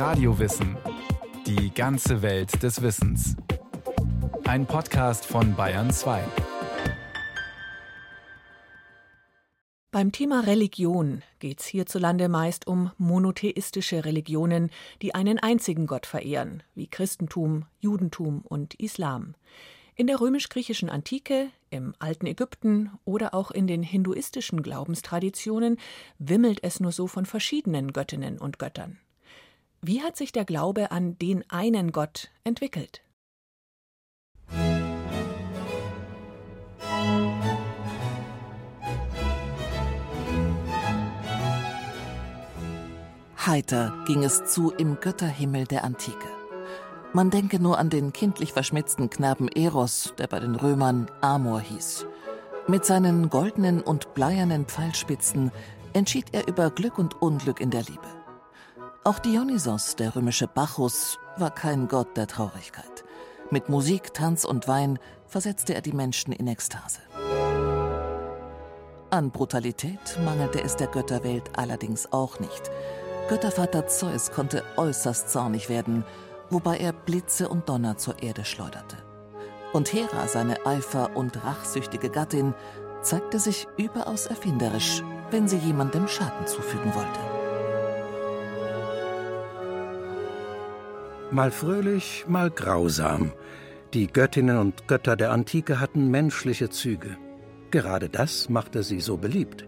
Radiowissen. Die ganze Welt des Wissens. Ein Podcast von Bayern 2. Beim Thema Religion geht es hierzulande meist um monotheistische Religionen, die einen einzigen Gott verehren, wie Christentum, Judentum und Islam. In der römisch-griechischen Antike, im alten Ägypten oder auch in den hinduistischen Glaubenstraditionen wimmelt es nur so von verschiedenen Göttinnen und Göttern. Wie hat sich der Glaube an den einen Gott entwickelt? Heiter ging es zu im Götterhimmel der Antike. Man denke nur an den kindlich verschmitzten Knaben Eros, der bei den Römern Amor hieß. Mit seinen goldenen und bleiernen Pfeilspitzen entschied er über Glück und Unglück in der Liebe. Auch Dionysos, der römische Bacchus, war kein Gott der Traurigkeit. Mit Musik, Tanz und Wein versetzte er die Menschen in Ekstase. An Brutalität mangelte es der Götterwelt allerdings auch nicht. Göttervater Zeus konnte äußerst zornig werden, wobei er Blitze und Donner zur Erde schleuderte. Und Hera, seine eifer- und rachsüchtige Gattin, zeigte sich überaus erfinderisch, wenn sie jemandem Schaden zufügen wollte. Mal fröhlich, mal grausam. Die Göttinnen und Götter der Antike hatten menschliche Züge. Gerade das machte sie so beliebt.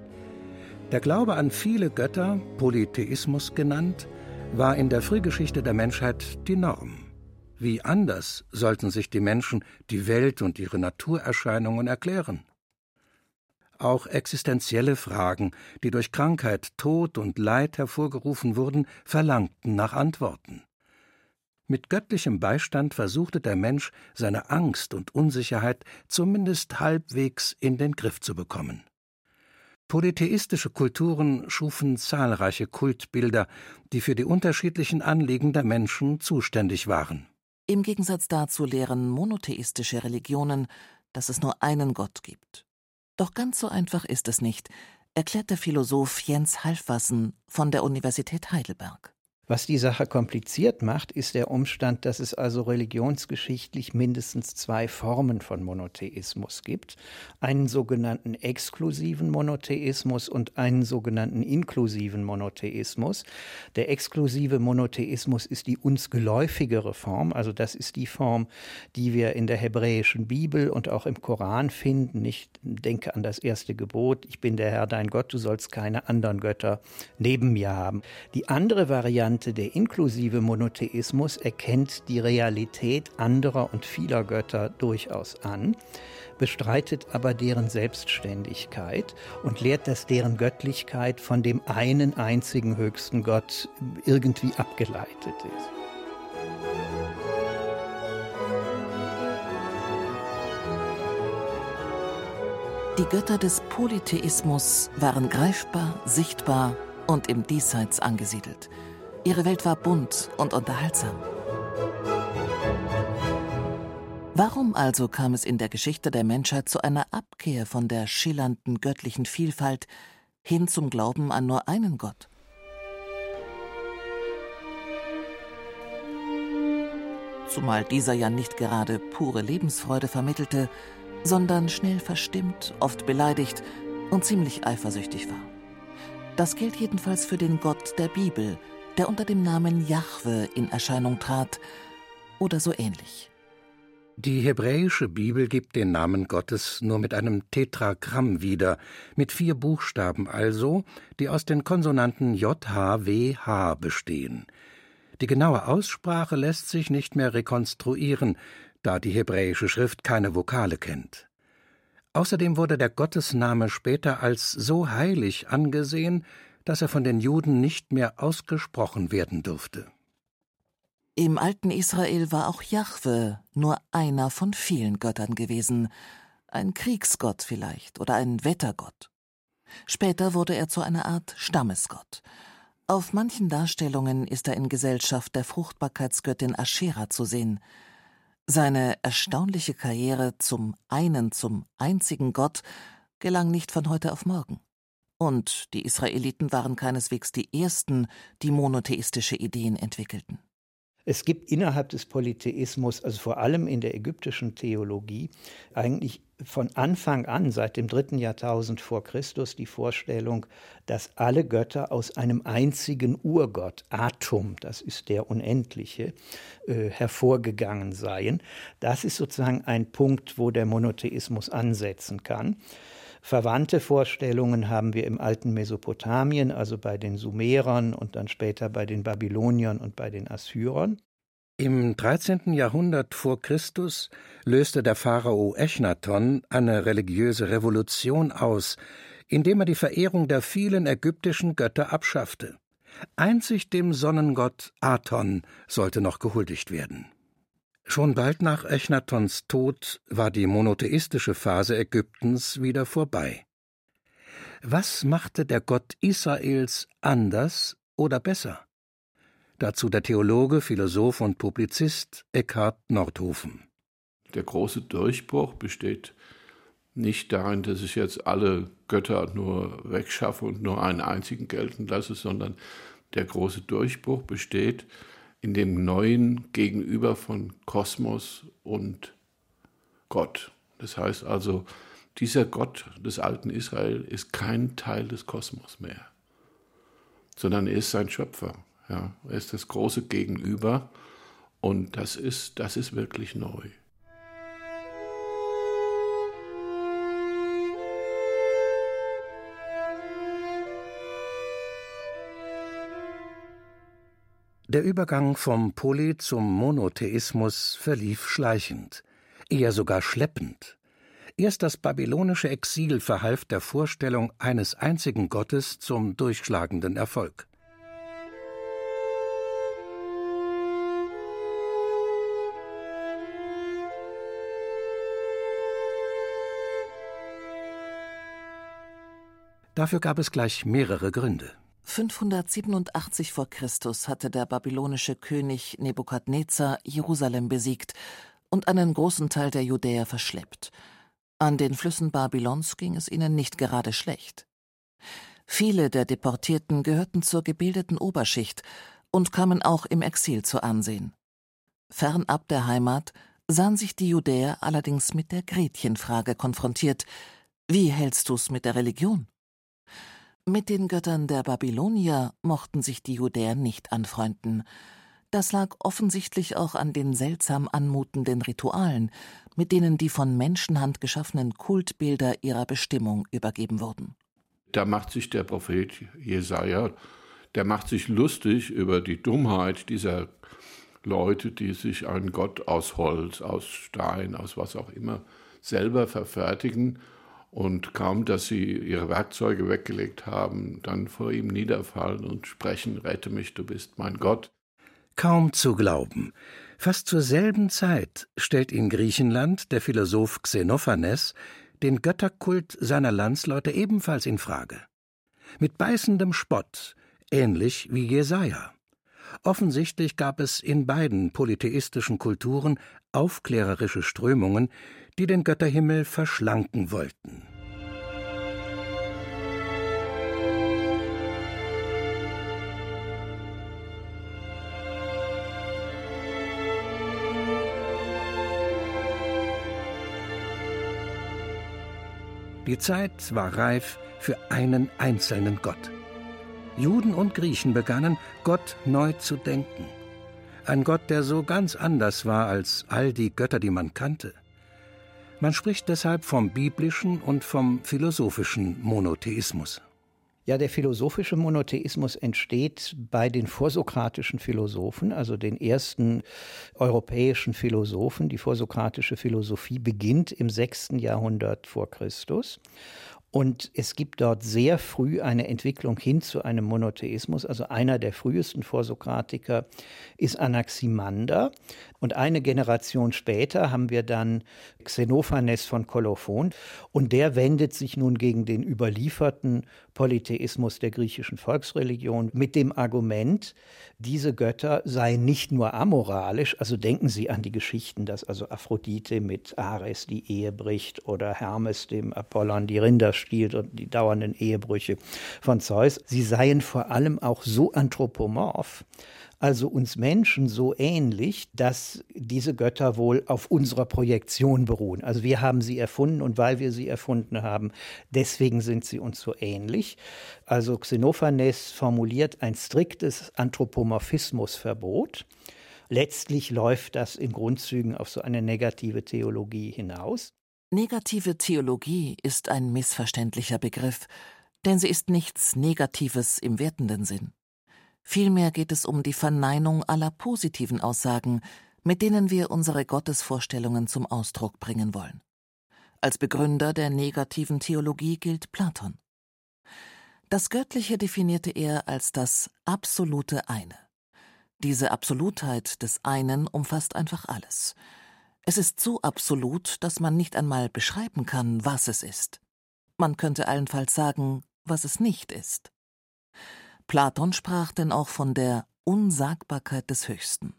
Der Glaube an viele Götter, Polytheismus genannt, war in der Frühgeschichte der Menschheit die Norm. Wie anders sollten sich die Menschen die Welt und ihre Naturerscheinungen erklären? Auch existenzielle Fragen, die durch Krankheit, Tod und Leid hervorgerufen wurden, verlangten nach Antworten. Mit göttlichem Beistand versuchte der Mensch, seine Angst und Unsicherheit zumindest halbwegs in den Griff zu bekommen. Polytheistische Kulturen schufen zahlreiche Kultbilder, die für die unterschiedlichen Anliegen der Menschen zuständig waren. Im Gegensatz dazu lehren monotheistische Religionen, dass es nur einen Gott gibt. Doch ganz so einfach ist es nicht, erklärt der Philosoph Jens Halfwassen von der Universität Heidelberg. Was die Sache kompliziert macht, ist der Umstand, dass es also religionsgeschichtlich mindestens zwei Formen von Monotheismus gibt. Einen sogenannten exklusiven Monotheismus und einen sogenannten inklusiven Monotheismus. Der exklusive Monotheismus ist die uns geläufigere Form, also das ist die Form, die wir in der hebräischen Bibel und auch im Koran finden. Ich denke an das erste Gebot, ich bin der Herr dein Gott, du sollst keine anderen Götter neben mir haben. Die andere Variante Variante der inklusive Monotheismus erkennt die Realität anderer und vieler Götter durchaus an, bestreitet aber deren Selbstständigkeit und lehrt, dass deren Göttlichkeit von dem einen einzigen höchsten Gott irgendwie abgeleitet ist. Die Götter des Polytheismus waren greifbar, sichtbar und im Diesseits angesiedelt. Ihre Welt war bunt und unterhaltsam. Warum also kam es in der Geschichte der Menschheit zu einer Abkehr von der schillernden göttlichen Vielfalt hin zum Glauben an nur einen Gott? Zumal dieser ja nicht gerade pure Lebensfreude vermittelte, sondern schnell verstimmt, oft beleidigt und ziemlich eifersüchtig war. Das gilt jedenfalls für den Gott der Bibel, der unter dem Namen Jahwe in Erscheinung trat, oder so ähnlich. Die hebräische Bibel gibt den Namen Gottes nur mit einem Tetragramm wieder, mit vier Buchstaben also, die aus den Konsonanten J, H, W, H bestehen. Die genaue Aussprache lässt sich nicht mehr rekonstruieren, da die hebräische Schrift keine Vokale kennt. Außerdem wurde der Gottesname später als so heilig angesehen, dass er von den Juden nicht mehr ausgesprochen werden durfte. Im alten Israel war auch Jahwe nur einer von vielen Göttern gewesen, ein Kriegsgott vielleicht oder ein Wettergott. Später wurde er zu einer Art Stammesgott. Auf manchen Darstellungen ist er in Gesellschaft der Fruchtbarkeitsgöttin Aschera zu sehen. Seine erstaunliche Karriere zum einen, zum einzigen Gott gelang nicht von heute auf morgen. Und die Israeliten waren keineswegs die ersten, die monotheistische Ideen entwickelten. Es gibt innerhalb des Polytheismus, also vor allem in der ägyptischen Theologie, eigentlich von Anfang an, seit dem dritten Jahrtausend vor Christus, die Vorstellung, dass alle Götter aus einem einzigen Urgott, Atom, das ist der Unendliche, äh, hervorgegangen seien. Das ist sozusagen ein Punkt, wo der Monotheismus ansetzen kann. Verwandte Vorstellungen haben wir im alten Mesopotamien, also bei den Sumerern und dann später bei den Babyloniern und bei den Assyrern. Im 13. Jahrhundert vor Christus löste der Pharao Echnaton eine religiöse Revolution aus, indem er die Verehrung der vielen ägyptischen Götter abschaffte. Einzig dem Sonnengott Aton sollte noch gehuldigt werden. Schon bald nach Echnatons Tod war die monotheistische Phase Ägyptens wieder vorbei. Was machte der Gott Israels anders oder besser? Dazu der Theologe, Philosoph und Publizist Eckhard Nordhofen. Der große Durchbruch besteht nicht darin, dass ich jetzt alle Götter nur wegschaffe und nur einen einzigen gelten lasse, sondern der große Durchbruch besteht in dem neuen Gegenüber von Kosmos und Gott. Das heißt also, dieser Gott des alten Israel ist kein Teil des Kosmos mehr, sondern er ist sein Schöpfer. Ja, er ist das große Gegenüber und das ist, das ist wirklich neu. Der Übergang vom Poly zum Monotheismus verlief schleichend, eher sogar schleppend. Erst das babylonische Exil verhalf der Vorstellung eines einzigen Gottes zum durchschlagenden Erfolg. Dafür gab es gleich mehrere Gründe. 587 vor Christus hatte der babylonische König Nebukadnezar Jerusalem besiegt und einen großen Teil der Judäer verschleppt. An den Flüssen Babylons ging es ihnen nicht gerade schlecht. Viele der Deportierten gehörten zur gebildeten Oberschicht und kamen auch im Exil zu Ansehen. Fernab der Heimat sahen sich die Judäer allerdings mit der Gretchenfrage konfrontiert. Wie hältst du's mit der Religion? Mit den Göttern der Babylonier mochten sich die Judäer nicht anfreunden. Das lag offensichtlich auch an den seltsam anmutenden Ritualen, mit denen die von Menschenhand geschaffenen Kultbilder ihrer Bestimmung übergeben wurden. Da macht sich der Prophet Jesaja, der macht sich lustig über die Dummheit dieser Leute, die sich einen Gott aus Holz, aus Stein, aus was auch immer selber verfertigen und kaum, dass sie ihre Werkzeuge weggelegt haben, dann vor ihm niederfallen und sprechen, rette mich, du bist mein Gott. Kaum zu glauben. Fast zur selben Zeit stellt in Griechenland der Philosoph Xenophanes den Götterkult seiner Landsleute ebenfalls in Frage. Mit beißendem Spott, ähnlich wie Jesaja. Offensichtlich gab es in beiden polytheistischen Kulturen aufklärerische Strömungen, die den Götterhimmel verschlanken wollten. Die Zeit war reif für einen einzelnen Gott. Juden und Griechen begannen, Gott neu zu denken. Ein Gott, der so ganz anders war als all die Götter, die man kannte. Man spricht deshalb vom biblischen und vom philosophischen Monotheismus. Ja, der philosophische Monotheismus entsteht bei den vorsokratischen Philosophen, also den ersten europäischen Philosophen. Die vorsokratische Philosophie beginnt im sechsten Jahrhundert vor Christus. Und es gibt dort sehr früh eine Entwicklung hin zu einem Monotheismus. Also einer der frühesten Vorsokratiker ist Anaximander. Und eine Generation später haben wir dann Xenophanes von Kolophon. Und der wendet sich nun gegen den überlieferten Polytheismus der griechischen Volksreligion mit dem Argument, diese Götter seien nicht nur amoralisch, also denken Sie an die Geschichten, dass also Aphrodite mit Ares die Ehe bricht oder Hermes dem Apollon die Rinder stiehlt und die dauernden Ehebrüche von Zeus. Sie seien vor allem auch so anthropomorph, also uns Menschen so ähnlich, dass diese Götter wohl auf unserer Projektion beruhen. Also wir haben sie erfunden und weil wir sie erfunden haben, deswegen sind sie uns so ähnlich. Also Xenophanes formuliert ein striktes Anthropomorphismusverbot. Letztlich läuft das in Grundzügen auf so eine negative Theologie hinaus. Negative Theologie ist ein missverständlicher Begriff, denn sie ist nichts Negatives im wertenden Sinn. Vielmehr geht es um die Verneinung aller positiven Aussagen, mit denen wir unsere Gottesvorstellungen zum Ausdruck bringen wollen. Als Begründer der negativen Theologie gilt Platon. Das Göttliche definierte er als das absolute Eine. Diese Absolutheit des einen umfasst einfach alles. Es ist so absolut, dass man nicht einmal beschreiben kann, was es ist. Man könnte allenfalls sagen, was es nicht ist. Platon sprach denn auch von der Unsagbarkeit des Höchsten.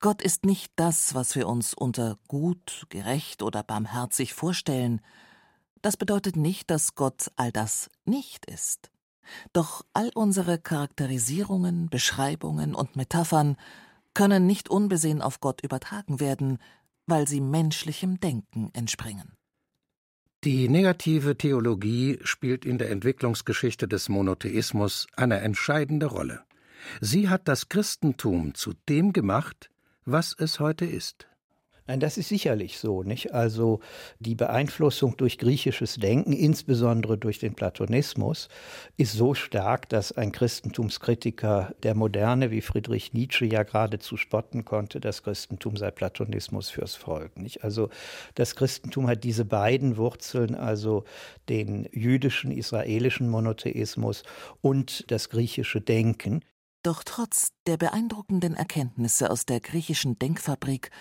Gott ist nicht das, was wir uns unter gut, gerecht oder barmherzig vorstellen. Das bedeutet nicht, dass Gott all das nicht ist. Doch all unsere Charakterisierungen, Beschreibungen und Metaphern können nicht unbesehen auf Gott übertragen werden, weil sie menschlichem Denken entspringen. Die negative Theologie spielt in der Entwicklungsgeschichte des Monotheismus eine entscheidende Rolle. Sie hat das Christentum zu dem gemacht, was es heute ist. Nein, das ist sicherlich so, nicht? Also die Beeinflussung durch griechisches Denken, insbesondere durch den Platonismus, ist so stark, dass ein Christentumskritiker der Moderne wie Friedrich Nietzsche ja geradezu spotten konnte, das Christentum sei Platonismus fürs Volk, nicht? Also das Christentum hat diese beiden Wurzeln, also den jüdischen, israelischen Monotheismus und das griechische Denken. Doch trotz der beeindruckenden Erkenntnisse aus der griechischen Denkfabrik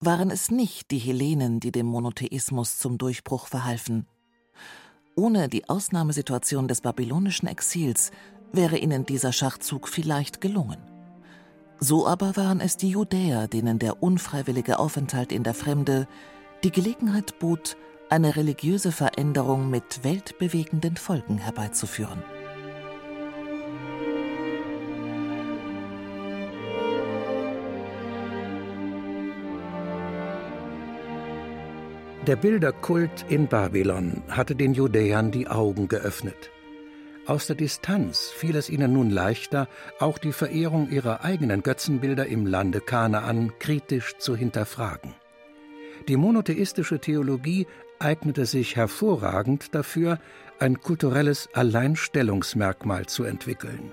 waren es nicht die Hellenen, die dem Monotheismus zum Durchbruch verhalfen. Ohne die Ausnahmesituation des babylonischen Exils wäre ihnen dieser Schachzug vielleicht gelungen. So aber waren es die Judäer, denen der unfreiwillige Aufenthalt in der Fremde die Gelegenheit bot, eine religiöse Veränderung mit weltbewegenden Folgen herbeizuführen. Der Bilderkult in Babylon hatte den Judäern die Augen geöffnet. Aus der Distanz fiel es ihnen nun leichter, auch die Verehrung ihrer eigenen Götzenbilder im Lande Kanaan kritisch zu hinterfragen. Die monotheistische Theologie eignete sich hervorragend dafür, ein kulturelles Alleinstellungsmerkmal zu entwickeln.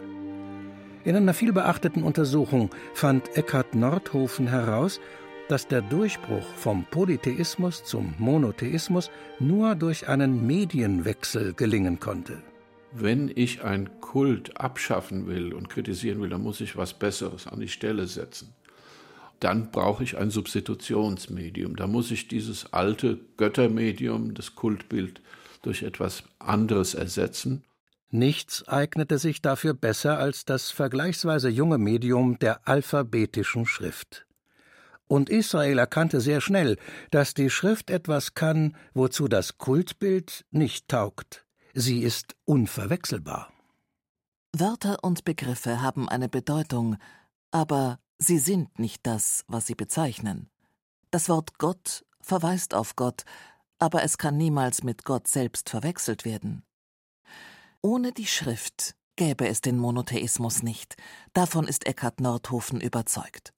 In einer vielbeachteten Untersuchung fand Eckhard Nordhofen heraus, dass der Durchbruch vom Polytheismus zum Monotheismus nur durch einen Medienwechsel gelingen konnte. Wenn ich einen Kult abschaffen will und kritisieren will, dann muss ich was Besseres an die Stelle setzen. Dann brauche ich ein Substitutionsmedium. Da muss ich dieses alte Göttermedium, das Kultbild, durch etwas anderes ersetzen. Nichts eignete sich dafür besser als das vergleichsweise junge Medium der alphabetischen Schrift. Und Israel erkannte sehr schnell, dass die Schrift etwas kann, wozu das Kultbild nicht taugt. Sie ist unverwechselbar. Wörter und Begriffe haben eine Bedeutung, aber sie sind nicht das, was sie bezeichnen. Das Wort Gott verweist auf Gott, aber es kann niemals mit Gott selbst verwechselt werden. Ohne die Schrift gäbe es den Monotheismus nicht, davon ist Eckhard Nordhofen überzeugt.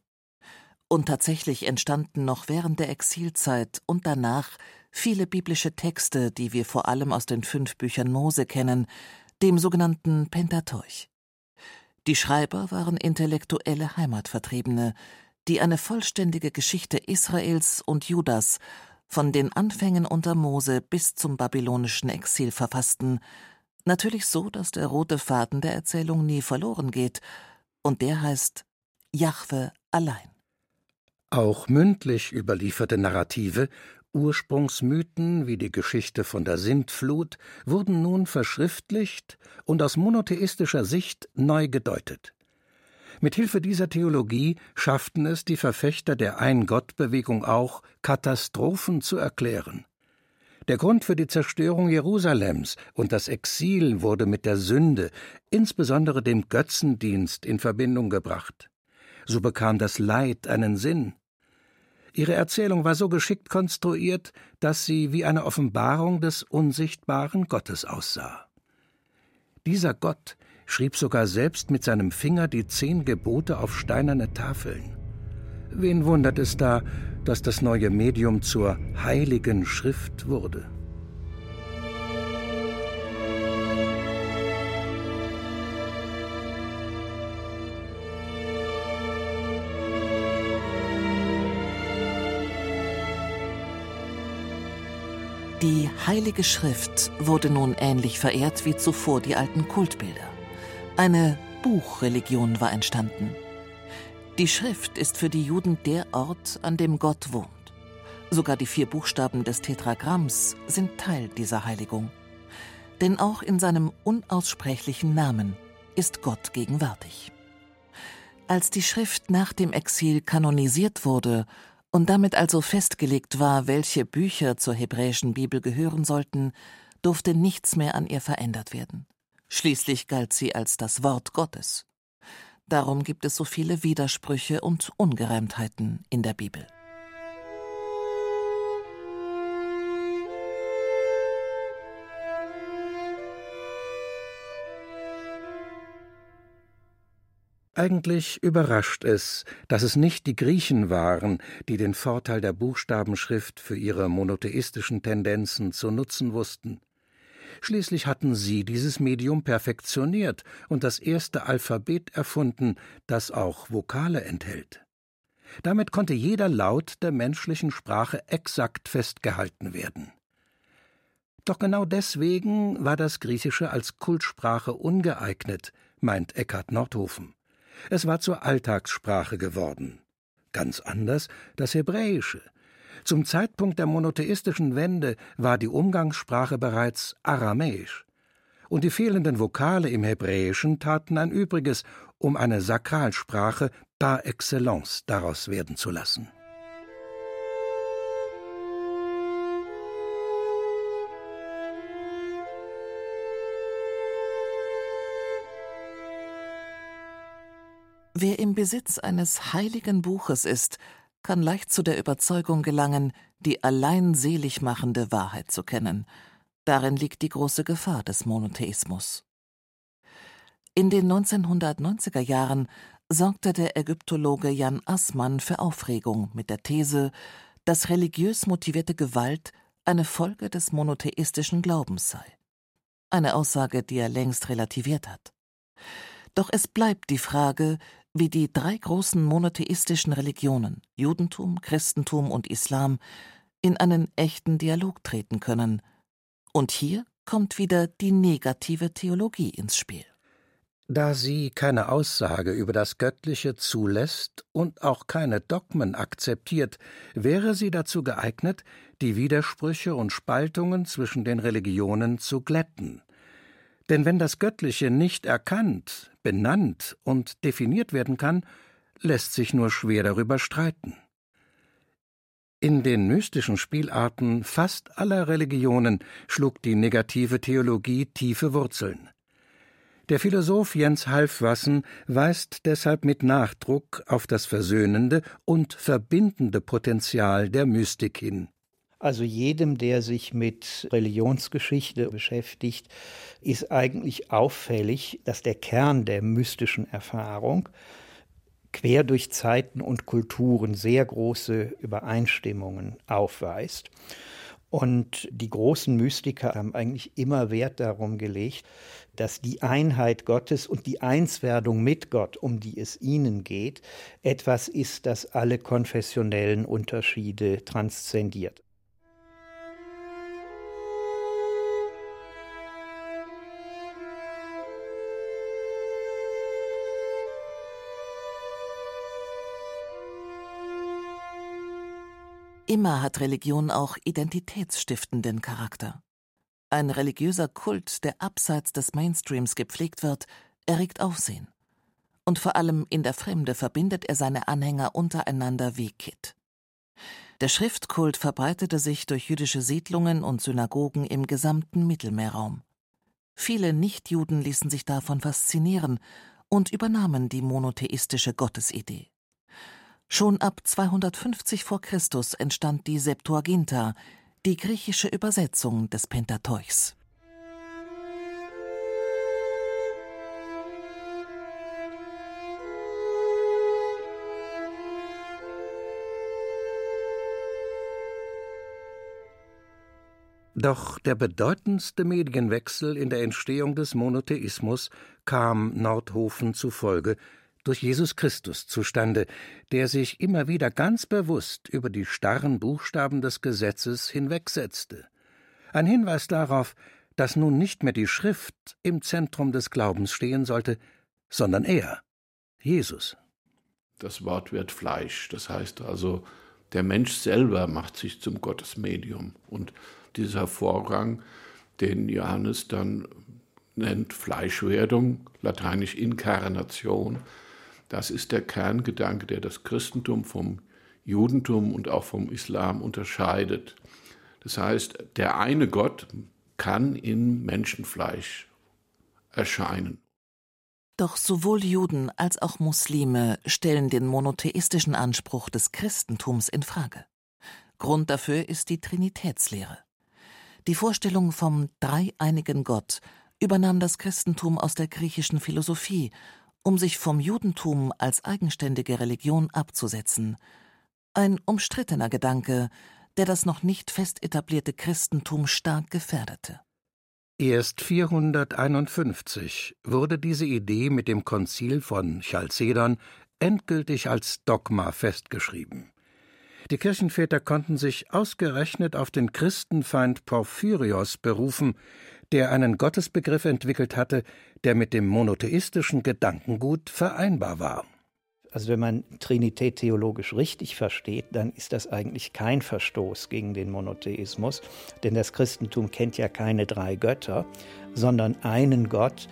Und tatsächlich entstanden noch während der Exilzeit und danach viele biblische Texte, die wir vor allem aus den fünf Büchern Mose kennen, dem sogenannten Pentateuch. Die Schreiber waren intellektuelle Heimatvertriebene, die eine vollständige Geschichte Israels und Judas von den Anfängen unter Mose bis zum babylonischen Exil verfassten, natürlich so, dass der rote Faden der Erzählung nie verloren geht, und der heißt Jahwe allein. Auch mündlich überlieferte Narrative, Ursprungsmythen wie die Geschichte von der Sintflut wurden nun verschriftlicht und aus monotheistischer Sicht neu gedeutet. Mit Hilfe dieser Theologie schafften es die Verfechter der Ein-Gott-Bewegung auch, Katastrophen zu erklären. Der Grund für die Zerstörung Jerusalems und das Exil wurde mit der Sünde, insbesondere dem Götzendienst, in Verbindung gebracht. So bekam das Leid einen Sinn. Ihre Erzählung war so geschickt konstruiert, dass sie wie eine Offenbarung des unsichtbaren Gottes aussah. Dieser Gott schrieb sogar selbst mit seinem Finger die zehn Gebote auf steinerne Tafeln. Wen wundert es da, dass das neue Medium zur heiligen Schrift wurde? Die Heilige Schrift wurde nun ähnlich verehrt wie zuvor die alten Kultbilder. Eine Buchreligion war entstanden. Die Schrift ist für die Juden der Ort, an dem Gott wohnt. Sogar die vier Buchstaben des Tetragramms sind Teil dieser Heiligung. Denn auch in seinem unaussprechlichen Namen ist Gott gegenwärtig. Als die Schrift nach dem Exil kanonisiert wurde und damit also festgelegt war, welche Bücher zur hebräischen Bibel gehören sollten, durfte nichts mehr an ihr verändert werden. Schließlich galt sie als das Wort Gottes. Darum gibt es so viele Widersprüche und Ungereimtheiten in der Bibel. Eigentlich überrascht es, dass es nicht die Griechen waren, die den Vorteil der Buchstabenschrift für ihre monotheistischen Tendenzen zu nutzen wussten. Schließlich hatten sie dieses Medium perfektioniert und das erste Alphabet erfunden, das auch Vokale enthält. Damit konnte jeder Laut der menschlichen Sprache exakt festgehalten werden. Doch genau deswegen war das Griechische als Kultsprache ungeeignet, meint Eckhard Nordhofen. Es war zur Alltagssprache geworden. Ganz anders das Hebräische, zum Zeitpunkt der monotheistischen Wende war die Umgangssprache bereits aramäisch. Und die fehlenden Vokale im Hebräischen taten ein Übriges, um eine Sakralsprache par excellence daraus werden zu lassen. Wer im Besitz eines heiligen Buches ist, kann leicht zu der Überzeugung gelangen, die allein selig machende Wahrheit zu kennen. Darin liegt die große Gefahr des Monotheismus. In den 1990er Jahren sorgte der Ägyptologe Jan Assmann für Aufregung mit der These, dass religiös motivierte Gewalt eine Folge des monotheistischen Glaubens sei. Eine Aussage, die er längst relativiert hat. Doch es bleibt die Frage, wie die drei großen monotheistischen Religionen Judentum, Christentum und Islam in einen echten Dialog treten können. Und hier kommt wieder die negative Theologie ins Spiel. Da sie keine Aussage über das Göttliche zulässt und auch keine Dogmen akzeptiert, wäre sie dazu geeignet, die Widersprüche und Spaltungen zwischen den Religionen zu glätten. Denn wenn das Göttliche nicht erkannt, benannt und definiert werden kann, lässt sich nur schwer darüber streiten. In den mystischen Spielarten fast aller Religionen schlug die negative Theologie tiefe Wurzeln. Der Philosoph Jens Halfwassen weist deshalb mit Nachdruck auf das versöhnende und verbindende Potenzial der Mystik hin. Also jedem, der sich mit Religionsgeschichte beschäftigt, ist eigentlich auffällig, dass der Kern der mystischen Erfahrung quer durch Zeiten und Kulturen sehr große Übereinstimmungen aufweist. Und die großen Mystiker haben eigentlich immer Wert darum gelegt, dass die Einheit Gottes und die Einswerdung mit Gott, um die es ihnen geht, etwas ist, das alle konfessionellen Unterschiede transzendiert. Immer hat Religion auch identitätsstiftenden Charakter. Ein religiöser Kult, der abseits des Mainstreams gepflegt wird, erregt Aufsehen. Und vor allem in der Fremde verbindet er seine Anhänger untereinander wie Kitt. Der Schriftkult verbreitete sich durch jüdische Siedlungen und Synagogen im gesamten Mittelmeerraum. Viele Nichtjuden ließen sich davon faszinieren und übernahmen die monotheistische Gottesidee. Schon ab 250 vor Christus entstand die Septuaginta, die griechische Übersetzung des Pentateuchs. Doch der bedeutendste Medienwechsel in der Entstehung des Monotheismus kam Nordhofen zufolge durch Jesus Christus zustande, der sich immer wieder ganz bewusst über die starren Buchstaben des Gesetzes hinwegsetzte. Ein Hinweis darauf, dass nun nicht mehr die Schrift im Zentrum des Glaubens stehen sollte, sondern er, Jesus. Das Wort wird Fleisch, das heißt also, der Mensch selber macht sich zum Gottesmedium. Und dieser Vorrang, den Johannes dann nennt Fleischwerdung, lateinisch Inkarnation, das ist der Kerngedanke, der das Christentum vom Judentum und auch vom Islam unterscheidet. Das heißt, der eine Gott kann in Menschenfleisch erscheinen. Doch sowohl Juden als auch Muslime stellen den monotheistischen Anspruch des Christentums in Frage. Grund dafür ist die Trinitätslehre. Die Vorstellung vom dreieinigen Gott übernahm das Christentum aus der griechischen Philosophie um sich vom Judentum als eigenständige Religion abzusetzen. Ein umstrittener Gedanke, der das noch nicht fest etablierte Christentum stark gefährdete. Erst 451 wurde diese Idee mit dem Konzil von Chalcedon endgültig als Dogma festgeschrieben. Die Kirchenväter konnten sich ausgerechnet auf den Christenfeind Porphyrios berufen, der einen Gottesbegriff entwickelt hatte, der mit dem monotheistischen Gedankengut vereinbar war. Also wenn man Trinität theologisch richtig versteht, dann ist das eigentlich kein Verstoß gegen den Monotheismus, denn das Christentum kennt ja keine drei Götter, sondern einen Gott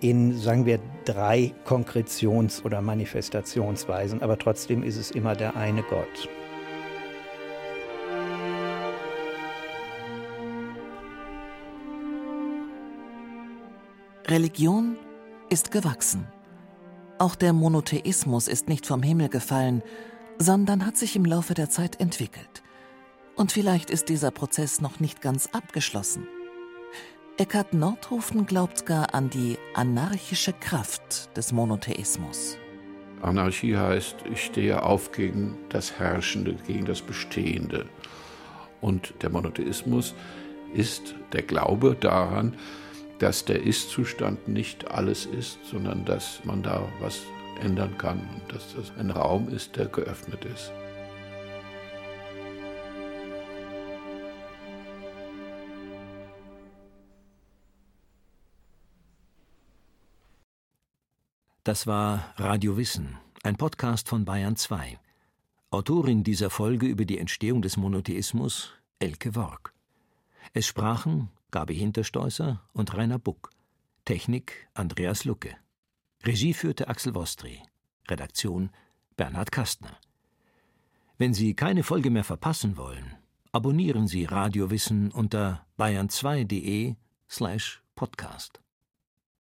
in, sagen wir, drei Konkretions- oder Manifestationsweisen, aber trotzdem ist es immer der eine Gott. Religion ist gewachsen. Auch der Monotheismus ist nicht vom Himmel gefallen, sondern hat sich im Laufe der Zeit entwickelt. Und vielleicht ist dieser Prozess noch nicht ganz abgeschlossen. Eckhard Nordhofen glaubt gar an die anarchische Kraft des Monotheismus. Anarchie heißt, ich stehe auf gegen das Herrschende, gegen das Bestehende. Und der Monotheismus ist der Glaube daran, dass der Ist-Zustand nicht alles ist, sondern dass man da was ändern kann und dass das ein Raum ist, der geöffnet ist. Das war Radio Wissen, ein Podcast von Bayern 2. Autorin dieser Folge über die Entstehung des Monotheismus Elke Worg. Es sprachen Gabi Hinterstoißer und Rainer Buck. Technik Andreas Lucke. Regie führte Axel Wostri. Redaktion Bernhard Kastner. Wenn Sie keine Folge mehr verpassen wollen, abonnieren Sie Radiowissen unter bayern2.de slash podcast.